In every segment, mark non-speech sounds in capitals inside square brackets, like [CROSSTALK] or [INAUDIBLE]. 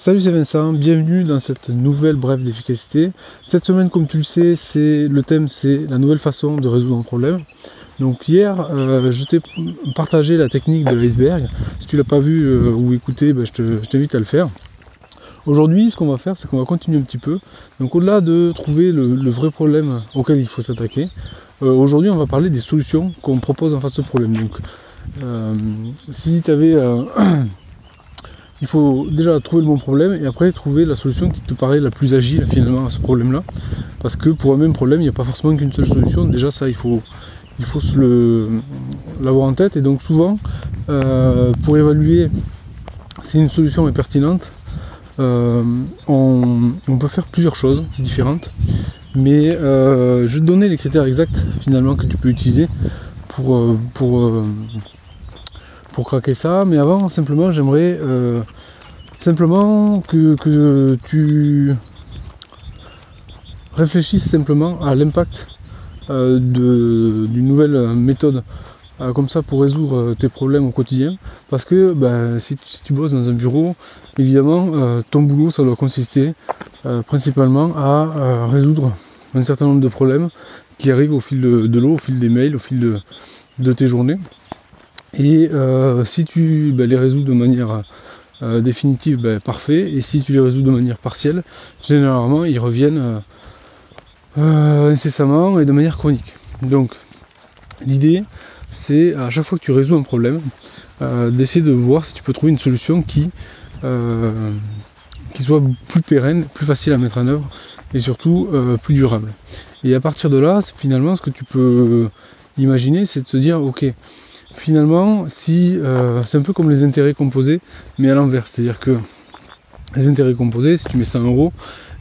Salut c'est Vincent, bienvenue dans cette nouvelle brève d'efficacité. Cette semaine comme tu le sais, c'est le thème c'est la nouvelle façon de résoudre un problème. Donc hier euh, je t'ai partagé la technique de l'iceberg. Si tu l'as pas vu euh, ou écouté, ben, je t'invite à le faire. Aujourd'hui ce qu'on va faire c'est qu'on va continuer un petit peu. Donc au-delà de trouver le, vrai problème auquel il faut s'attaquer, euh, aujourd'hui on va parler des solutions qu'on propose en face de problème. Donc si tu avais [CLEARS THROAT] il faut déjà trouver le bon problème et après trouver la solution qui te paraît la plus agile finalement à ce problème-là. Parce que pour un même problème, il n'y a pas forcément qu'une seule solution. Déjà ça, il faut, l'avoir en tête. Et donc souvent, euh, pour évaluer si une solution est pertinente, euh, on, peut faire plusieurs choses différentes. Mais euh, je vais te donner les critères exacts finalement que tu peux utiliser pour, pour pour craquer ça. Mais avant, simplement, j'aimerais euh, simplement que, tu réfléchisses simplement à l'impact euh, d'une nouvelle méthode euh, comme ça pour résoudre tes problèmes au quotidien. Parce que ben, si, tu bosses dans un bureau, évidemment, ton boulot, ça doit consister principalement à résoudre un certain nombre de problèmes qui arrivent au fil de, l'eau, au fil des mails, au fil de tes journées. Et euh, si tu ben, les résous de manière euh, définitive, ben, parfait. Et si tu les résous de manière partielle, généralement ils reviennent euh, incessamment et de manière chronique. Donc l'idée c'est à chaque fois que tu résous un problème, d'essayer de voir si tu peux trouver une solution qui, qui soit plus pérenne, plus facile à mettre en œuvre et surtout plus durable. Et à partir de là, finalement ce que tu peux imaginer c'est de se dire ok finalement, euh, c'est un peu comme les intérêts composés, mais à l'envers. C'est-à-dire que les intérêts composés, si tu mets 100 euros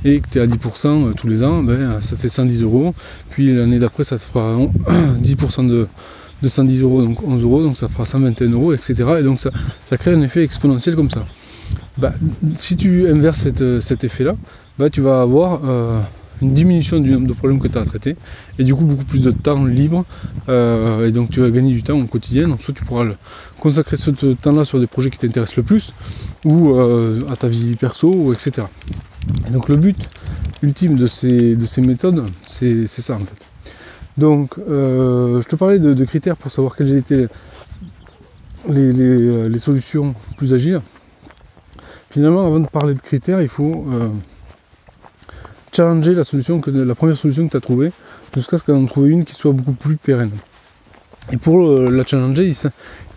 et que tu es à 10% euh, tous les ans, ben, ça fait 110 euros. Puis l'année d'après, ça te fera 10% [COUGHS] de, 110 euros, donc 11 euros, donc ça fera 121 euros, etc. Et donc ça, crée un effet exponentiel comme ça. Bah, si tu inverses cet effet-là, bah, tu vas avoir euh, une diminution du nombre de problèmes que tu as à traiter et du coup beaucoup plus de temps libre euh, et donc tu vas gagner du temps au quotidien. Donc soit tu pourras consacrer ce temps là sur des projets qui t'intéressent le plus ou euh, à ta vie perso etc et donc le but ultime de ces, de ces méthodes c'est ça en fait. Donc euh, je te parlais de, critères pour savoir quelles étaient les, les, solutions plus agiles. Finalement avant de parler de critères il faut challenger la solution que la première solution que tu as trouvée jusqu'à ce qu'on trouve une qui soit beaucoup plus pérenne. Et pour euh, la challenger,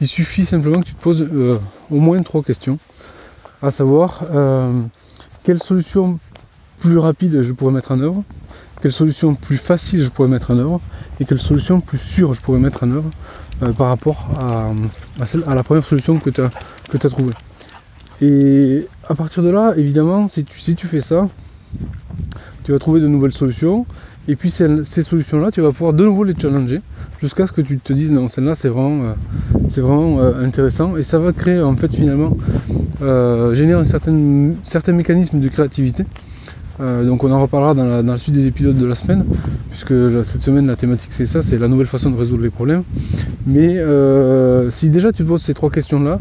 il, suffit simplement que tu te poses euh, au moins trois questions, à savoir euh, quelle solution plus rapide je pourrais mettre en œuvre, quelle solution plus facile je pourrais mettre en œuvre, et quelle solution plus sûre je pourrais mettre en œuvre par rapport à, la première solution que tu as, trouvée. Et à partir de là, évidemment, si tu fais ça, tu vas trouver de nouvelles solutions. Et puis ces solutions-là, tu vas pouvoir de nouveau les challenger jusqu'à ce que tu te dises non, celle-là c'est vraiment, euh, vraiment euh, intéressant. Et ça va créer en fait finalement, euh, générer un certain, mécanisme de créativité. donc on en reparlera dans la, suite des épisodes de la semaine, puisque cette semaine la thématique c'est ça, c'est la nouvelle façon de résoudre les problèmes. Mais si déjà tu te poses ces trois questions-là,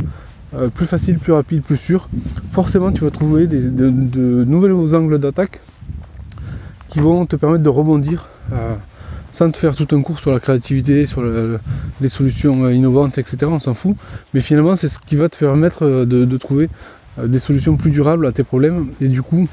plus facile, plus rapide, plus sûr, forcément tu vas trouver de, de nouveaux angles d'attaque qui vont te permettre de rebondir euh, sans te faire tout un cours sur la créativité, sur les solutions euh, innovantes, etc. On s'en fout. Mais finalement, c'est ce qui va te permettre euh, de, trouver des solutions plus durables à tes problèmes et du coup